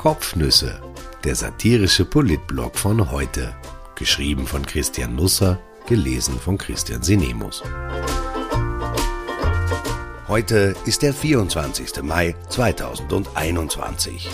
Kopfnüsse, der satirische Politblog von heute. Geschrieben von Christian Nusser, gelesen von Christian Sinemus. Heute ist der 24. Mai 2021.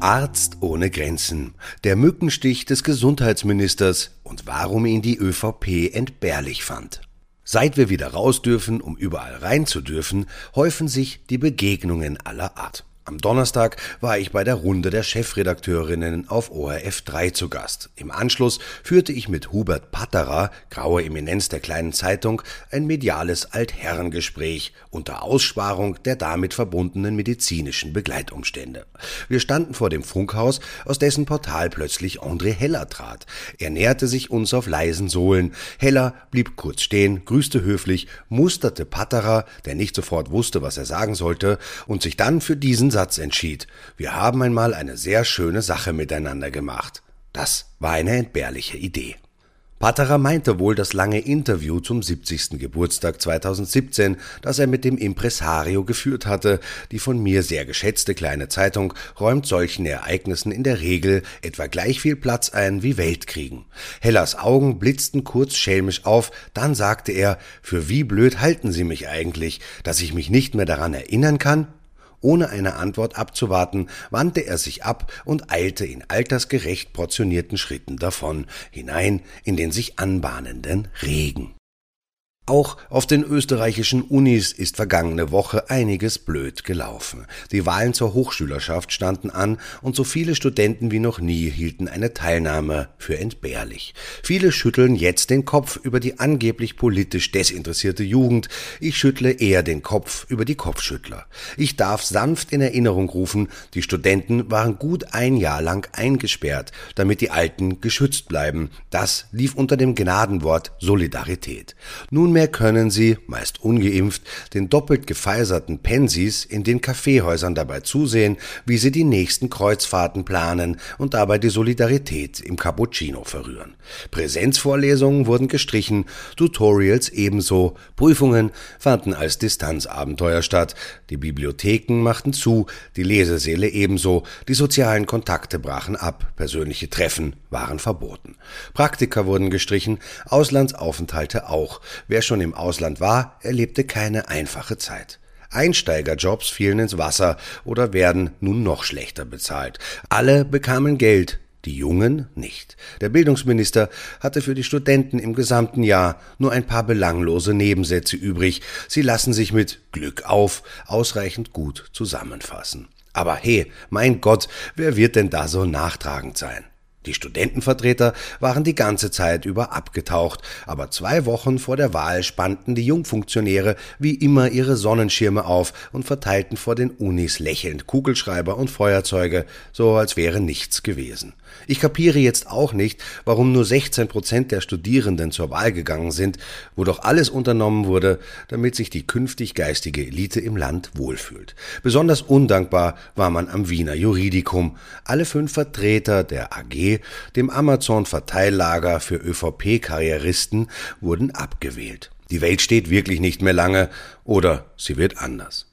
Arzt ohne Grenzen, der Mückenstich des Gesundheitsministers und warum ihn die ÖVP entbehrlich fand. Seit wir wieder raus dürfen, um überall rein zu dürfen, häufen sich die Begegnungen aller Art. Am Donnerstag war ich bei der Runde der Chefredakteurinnen auf ORF 3 zu Gast. Im Anschluss führte ich mit Hubert Patterer, graue Eminenz der kleinen Zeitung, ein mediales Altherrengespräch unter Aussparung der damit verbundenen medizinischen Begleitumstände. Wir standen vor dem Funkhaus, aus dessen Portal plötzlich André Heller trat. Er näherte sich uns auf leisen Sohlen. Heller blieb kurz stehen, grüßte höflich, musterte Patterer, der nicht sofort wusste, was er sagen sollte, und sich dann für diesen Satz entschied, wir haben einmal eine sehr schöne Sache miteinander gemacht. Das war eine entbehrliche Idee. Patterer meinte wohl das lange Interview zum 70. Geburtstag 2017, das er mit dem Impresario geführt hatte. Die von mir sehr geschätzte kleine Zeitung räumt solchen Ereignissen in der Regel etwa gleich viel Platz ein wie Weltkriegen. Hellers Augen blitzten kurz schelmisch auf, dann sagte er, für wie blöd halten Sie mich eigentlich, dass ich mich nicht mehr daran erinnern kann? Ohne eine Antwort abzuwarten, wandte er sich ab und eilte in altersgerecht portionierten Schritten davon, hinein in den sich anbahnenden Regen. Auch auf den österreichischen Unis ist vergangene Woche einiges blöd gelaufen. Die Wahlen zur Hochschülerschaft standen an und so viele Studenten wie noch nie hielten eine Teilnahme für entbehrlich. Viele schütteln jetzt den Kopf über die angeblich politisch desinteressierte Jugend. Ich schüttle eher den Kopf über die Kopfschüttler. Ich darf sanft in Erinnerung rufen, die Studenten waren gut ein Jahr lang eingesperrt, damit die Alten geschützt bleiben. Das lief unter dem Gnadenwort Solidarität. Nun Nunmehr können sie, meist ungeimpft, den doppelt gefeiserten Pensis in den Kaffeehäusern dabei zusehen, wie sie die nächsten Kreuzfahrten planen und dabei die Solidarität im Cappuccino verrühren. Präsenzvorlesungen wurden gestrichen, Tutorials ebenso, Prüfungen fanden als Distanzabenteuer statt, die Bibliotheken machten zu, die Lesesäle ebenso, die sozialen Kontakte brachen ab, persönliche Treffen waren verboten. Praktika wurden gestrichen, Auslandsaufenthalte auch. Wer schon im Ausland war, erlebte keine einfache Zeit. Einsteigerjobs fielen ins Wasser oder werden nun noch schlechter bezahlt. Alle bekamen Geld, die Jungen nicht. Der Bildungsminister hatte für die Studenten im gesamten Jahr nur ein paar belanglose Nebensätze übrig. Sie lassen sich mit Glück auf ausreichend gut zusammenfassen. Aber hey, mein Gott, wer wird denn da so nachtragend sein? Die Studentenvertreter waren die ganze Zeit über abgetaucht, aber zwei Wochen vor der Wahl spannten die Jungfunktionäre wie immer ihre Sonnenschirme auf und verteilten vor den Unis lächelnd Kugelschreiber und Feuerzeuge, so als wäre nichts gewesen. Ich kapiere jetzt auch nicht, warum nur 16 Prozent der Studierenden zur Wahl gegangen sind, wo doch alles unternommen wurde, damit sich die künftig geistige Elite im Land wohlfühlt. Besonders undankbar war man am Wiener Juridikum. Alle fünf Vertreter der AG, dem Amazon-Verteillager für ÖVP-Karrieristen, wurden abgewählt. Die Welt steht wirklich nicht mehr lange, oder sie wird anders.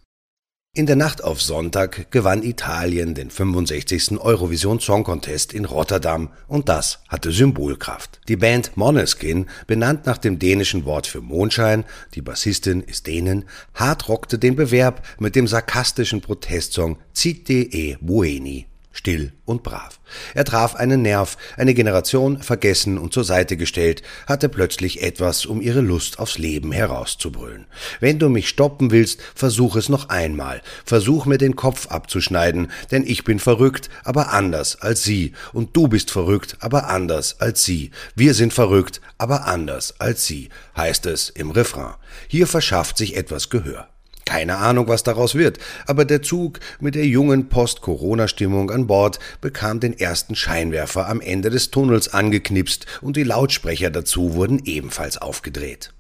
In der Nacht auf Sonntag gewann Italien den 65. Eurovision Song Contest in Rotterdam und das hatte Symbolkraft. Die Band Måneskin, benannt nach dem dänischen Wort für Mondschein, die Bassistin ist Dänen, hardrockte den Bewerb mit dem sarkastischen Protestsong Zitte e Bueni still und brav. Er traf einen Nerv, eine Generation vergessen und zur Seite gestellt, hatte plötzlich etwas, um ihre Lust aufs Leben herauszubrüllen. Wenn du mich stoppen willst, versuch es noch einmal. Versuch mir den Kopf abzuschneiden, denn ich bin verrückt, aber anders als sie. Und du bist verrückt, aber anders als sie. Wir sind verrückt, aber anders als sie, heißt es im Refrain. Hier verschafft sich etwas Gehör. Keine Ahnung, was daraus wird, aber der Zug mit der jungen Post-Corona-Stimmung an Bord bekam den ersten Scheinwerfer am Ende des Tunnels angeknipst und die Lautsprecher dazu wurden ebenfalls aufgedreht.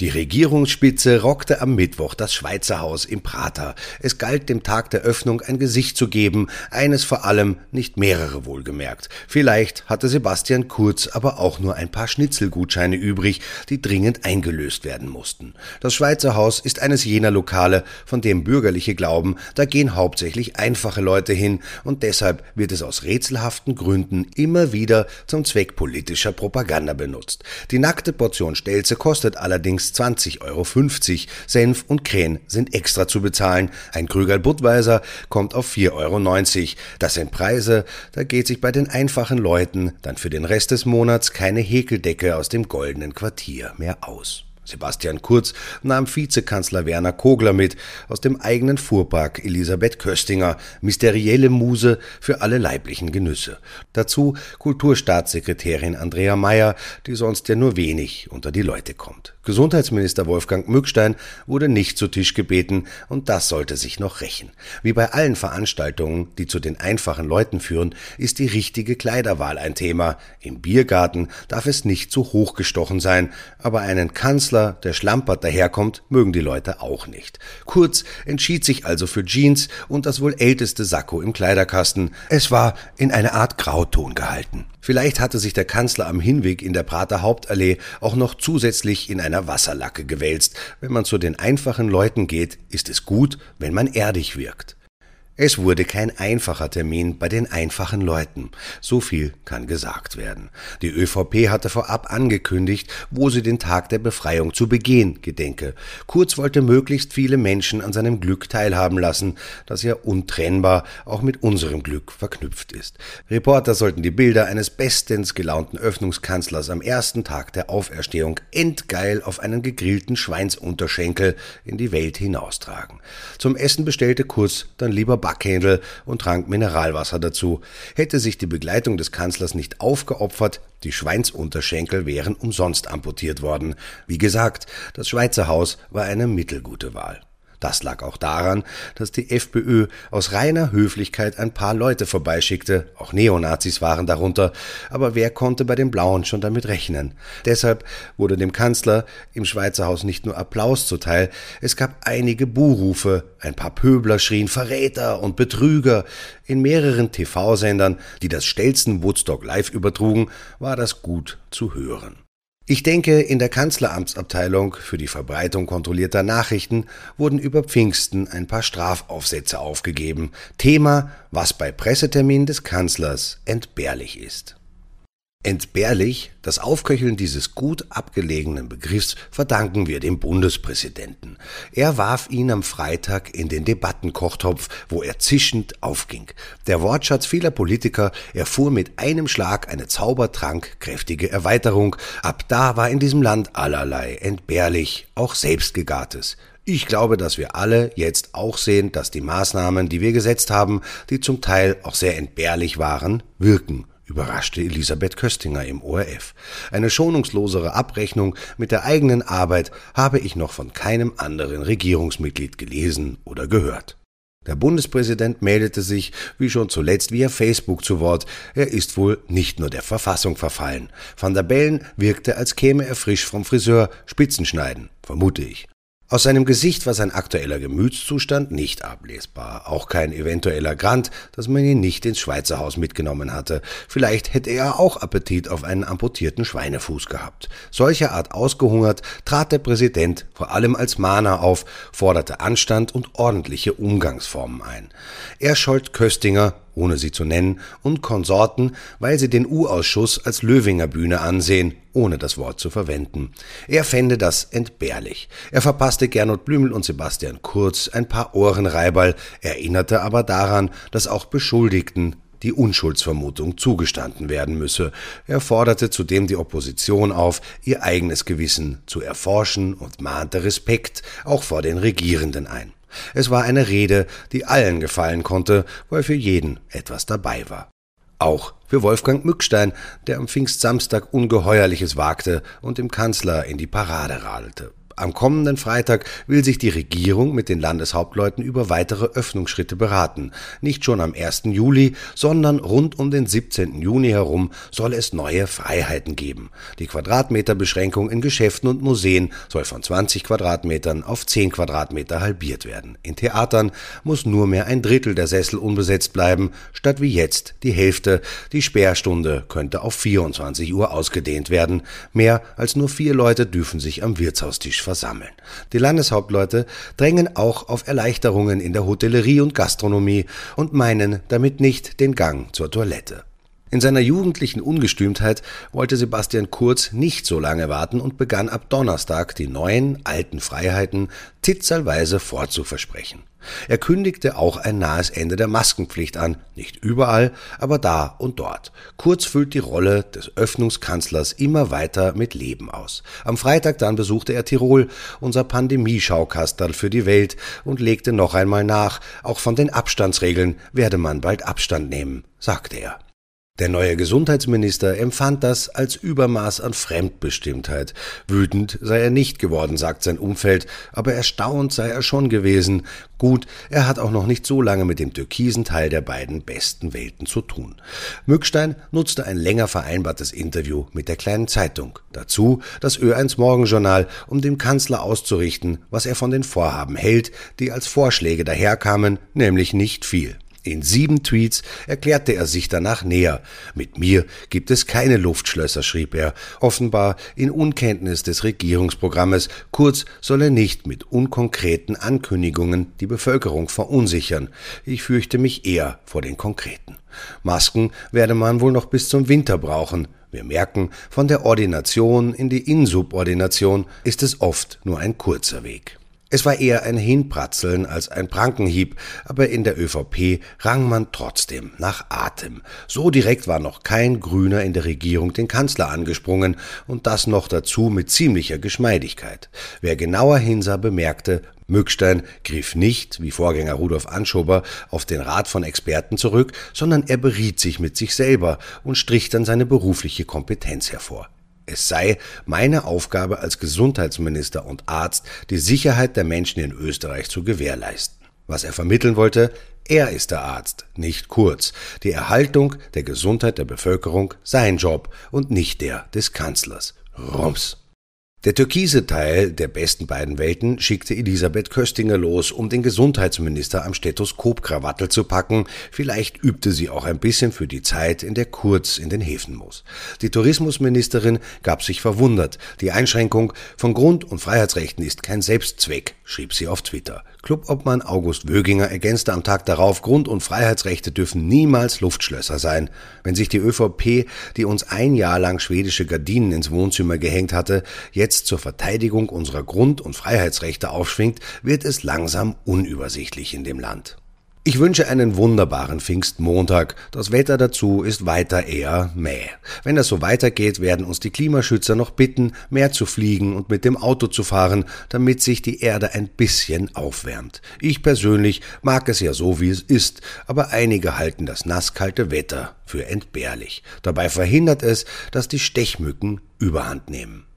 Die Regierungsspitze rockte am Mittwoch das Schweizer Haus im Prater. Es galt dem Tag der Öffnung ein Gesicht zu geben, eines vor allem, nicht mehrere wohlgemerkt. Vielleicht hatte Sebastian Kurz aber auch nur ein paar Schnitzelgutscheine übrig, die dringend eingelöst werden mussten. Das Schweizer Haus ist eines jener Lokale, von dem Bürgerliche glauben, da gehen hauptsächlich einfache Leute hin und deshalb wird es aus rätselhaften Gründen immer wieder zum Zweck politischer Propaganda benutzt. Die nackte Portion Stelze kostet allerdings 20,50 Euro. Senf und Krähen sind extra zu bezahlen. Ein Krügerl Budweiser kommt auf 4,90 Euro. Das sind Preise, da geht sich bei den einfachen Leuten dann für den Rest des Monats keine Häkeldecke aus dem goldenen Quartier mehr aus. Sebastian Kurz nahm Vizekanzler Werner Kogler mit, aus dem eigenen Fuhrpark Elisabeth Köstinger, mysterielle Muse für alle leiblichen Genüsse. Dazu Kulturstaatssekretärin Andrea Meyer, die sonst ja nur wenig unter die Leute kommt. Gesundheitsminister Wolfgang Mückstein wurde nicht zu Tisch gebeten und das sollte sich noch rächen. Wie bei allen Veranstaltungen, die zu den einfachen Leuten führen, ist die richtige Kleiderwahl ein Thema. Im Biergarten darf es nicht zu hoch gestochen sein, aber einen Kanzler, der schlampert daherkommt, mögen die Leute auch nicht. Kurz entschied sich also für Jeans und das wohl älteste Sakko im Kleiderkasten. Es war in eine Art Grauton gehalten. Vielleicht hatte sich der Kanzler am Hinweg in der Prater Hauptallee auch noch zusätzlich in einer Wasserlacke gewälzt. Wenn man zu den einfachen Leuten geht, ist es gut, wenn man erdig wirkt. Es wurde kein einfacher Termin bei den einfachen Leuten. So viel kann gesagt werden. Die ÖVP hatte vorab angekündigt, wo sie den Tag der Befreiung zu begehen gedenke. Kurz wollte möglichst viele Menschen an seinem Glück teilhaben lassen, das ja untrennbar auch mit unserem Glück verknüpft ist. Reporter sollten die Bilder eines bestens gelaunten Öffnungskanzlers am ersten Tag der Auferstehung endgeil auf einen gegrillten Schweinsunterschenkel in die Welt hinaustragen. Zum Essen bestellte Kurz dann lieber Backhändel und trank Mineralwasser dazu. Hätte sich die Begleitung des Kanzlers nicht aufgeopfert, die Schweinsunterschenkel wären umsonst amputiert worden. Wie gesagt, das Schweizer Haus war eine mittelgute Wahl. Das lag auch daran, dass die FPÖ aus reiner Höflichkeit ein paar Leute vorbeischickte, auch Neonazis waren darunter, aber wer konnte bei den Blauen schon damit rechnen? Deshalb wurde dem Kanzler im Schweizer Haus nicht nur Applaus zuteil, es gab einige Buhrufe, ein paar Pöbler schrien Verräter und Betrüger. In mehreren TV-Sendern, die das Stelzen Woodstock live übertrugen, war das gut zu hören. Ich denke, in der Kanzleramtsabteilung für die Verbreitung kontrollierter Nachrichten wurden über Pfingsten ein paar Strafaufsätze aufgegeben. Thema, was bei Pressetermin des Kanzlers entbehrlich ist. Entbehrlich, das Aufköcheln dieses gut abgelegenen Begriffs verdanken wir dem Bundespräsidenten. Er warf ihn am Freitag in den Debattenkochtopf, wo er zischend aufging. Der Wortschatz vieler Politiker erfuhr mit einem Schlag eine zaubertrankkräftige Erweiterung. Ab da war in diesem Land allerlei entbehrlich, auch selbstgegartes. Ich glaube, dass wir alle jetzt auch sehen, dass die Maßnahmen, die wir gesetzt haben, die zum Teil auch sehr entbehrlich waren, wirken überraschte Elisabeth Köstinger im ORF. Eine schonungslosere Abrechnung mit der eigenen Arbeit habe ich noch von keinem anderen Regierungsmitglied gelesen oder gehört. Der Bundespräsident meldete sich, wie schon zuletzt via Facebook zu Wort. Er ist wohl nicht nur der Verfassung verfallen. Van der Bellen wirkte, als käme er frisch vom Friseur, Spitzenschneiden, vermute ich. Aus seinem Gesicht war sein aktueller Gemütszustand nicht ablesbar, auch kein eventueller Grant, dass man ihn nicht ins Schweizer Haus mitgenommen hatte. Vielleicht hätte er auch Appetit auf einen amputierten Schweinefuß gehabt. Solcher Art ausgehungert trat der Präsident vor allem als Mahner auf, forderte Anstand und ordentliche Umgangsformen ein. Er schold Köstinger ohne sie zu nennen, und Konsorten, weil sie den U-Ausschuss als Löwinger Bühne ansehen, ohne das Wort zu verwenden. Er fände das entbehrlich. Er verpasste Gernot Blümel und Sebastian Kurz ein paar Ohrenreiberl, erinnerte aber daran, dass auch Beschuldigten die Unschuldsvermutung zugestanden werden müsse. Er forderte zudem die Opposition auf, ihr eigenes Gewissen zu erforschen und mahnte Respekt auch vor den Regierenden ein. Es war eine Rede, die allen gefallen konnte, weil für jeden etwas dabei war. Auch für Wolfgang Mückstein, der am Pfingstsamstag Ungeheuerliches wagte und dem Kanzler in die Parade radelte. Am kommenden Freitag will sich die Regierung mit den Landeshauptleuten über weitere Öffnungsschritte beraten. Nicht schon am 1. Juli, sondern rund um den 17. Juni herum soll es neue Freiheiten geben. Die Quadratmeterbeschränkung in Geschäften und Museen soll von 20 Quadratmetern auf 10 Quadratmeter halbiert werden. In Theatern muss nur mehr ein Drittel der Sessel unbesetzt bleiben, statt wie jetzt die Hälfte. Die Sperrstunde könnte auf 24 Uhr ausgedehnt werden. Mehr als nur vier Leute dürfen sich am Wirtshaustisch versammeln. Die Landeshauptleute drängen auch auf Erleichterungen in der Hotellerie und Gastronomie und meinen damit nicht den Gang zur Toilette. In seiner jugendlichen Ungestümtheit wollte Sebastian Kurz nicht so lange warten und begann ab Donnerstag die neuen, alten Freiheiten titzalweise vorzuversprechen. Er kündigte auch ein nahes Ende der Maskenpflicht an, nicht überall, aber da und dort. Kurz füllt die Rolle des Öffnungskanzlers immer weiter mit Leben aus. Am Freitag dann besuchte er Tirol, unser Pandemieschaukasterl für die Welt, und legte noch einmal nach, auch von den Abstandsregeln werde man bald Abstand nehmen, sagte er. Der neue Gesundheitsminister empfand das als Übermaß an Fremdbestimmtheit. Wütend sei er nicht geworden, sagt sein Umfeld, aber erstaunt sei er schon gewesen. Gut, er hat auch noch nicht so lange mit dem türkisen Teil der beiden besten Welten zu tun. Mückstein nutzte ein länger vereinbartes Interview mit der kleinen Zeitung. Dazu das Ö1 Morgenjournal, um dem Kanzler auszurichten, was er von den Vorhaben hält, die als Vorschläge daherkamen, nämlich nicht viel. In sieben Tweets erklärte er sich danach näher. Mit mir gibt es keine Luftschlösser, schrieb er, offenbar in Unkenntnis des Regierungsprogrammes. Kurz soll er nicht mit unkonkreten Ankündigungen die Bevölkerung verunsichern. Ich fürchte mich eher vor den konkreten. Masken werde man wohl noch bis zum Winter brauchen. Wir merken, von der Ordination in die Insubordination ist es oft nur ein kurzer Weg. Es war eher ein Hinpratzeln als ein Prankenhieb, aber in der ÖVP rang man trotzdem nach Atem. So direkt war noch kein Grüner in der Regierung den Kanzler angesprungen und das noch dazu mit ziemlicher Geschmeidigkeit. Wer genauer hinsah, bemerkte, Mückstein griff nicht, wie Vorgänger Rudolf Anschober, auf den Rat von Experten zurück, sondern er beriet sich mit sich selber und strich dann seine berufliche Kompetenz hervor. Es sei meine Aufgabe als Gesundheitsminister und Arzt, die Sicherheit der Menschen in Österreich zu gewährleisten. Was er vermitteln wollte, er ist der Arzt, nicht Kurz. Die Erhaltung der Gesundheit der Bevölkerung sein Job und nicht der des Kanzlers. Rums. Der türkise Teil der besten beiden Welten schickte Elisabeth Köstinger los, um den Gesundheitsminister am Stethoskop Krawattel zu packen. Vielleicht übte sie auch ein bisschen für die Zeit, in der Kurz in den Häfen muss. Die Tourismusministerin gab sich verwundert. Die Einschränkung von Grund- und Freiheitsrechten ist kein Selbstzweck, schrieb sie auf Twitter. Clubobmann August Wöginger ergänzte am Tag darauf, Grund- und Freiheitsrechte dürfen niemals Luftschlösser sein. Wenn sich die ÖVP, die uns ein Jahr lang schwedische Gardinen ins Wohnzimmer gehängt hatte, jetzt zur Verteidigung unserer Grund- und Freiheitsrechte aufschwingt, wird es langsam unübersichtlich in dem Land. Ich wünsche einen wunderbaren Pfingstmontag. Das Wetter dazu ist weiter eher mäh. Wenn es so weitergeht, werden uns die Klimaschützer noch bitten, mehr zu fliegen und mit dem Auto zu fahren, damit sich die Erde ein bisschen aufwärmt. Ich persönlich mag es ja so, wie es ist, aber einige halten das nasskalte Wetter für entbehrlich. Dabei verhindert es, dass die Stechmücken überhand nehmen.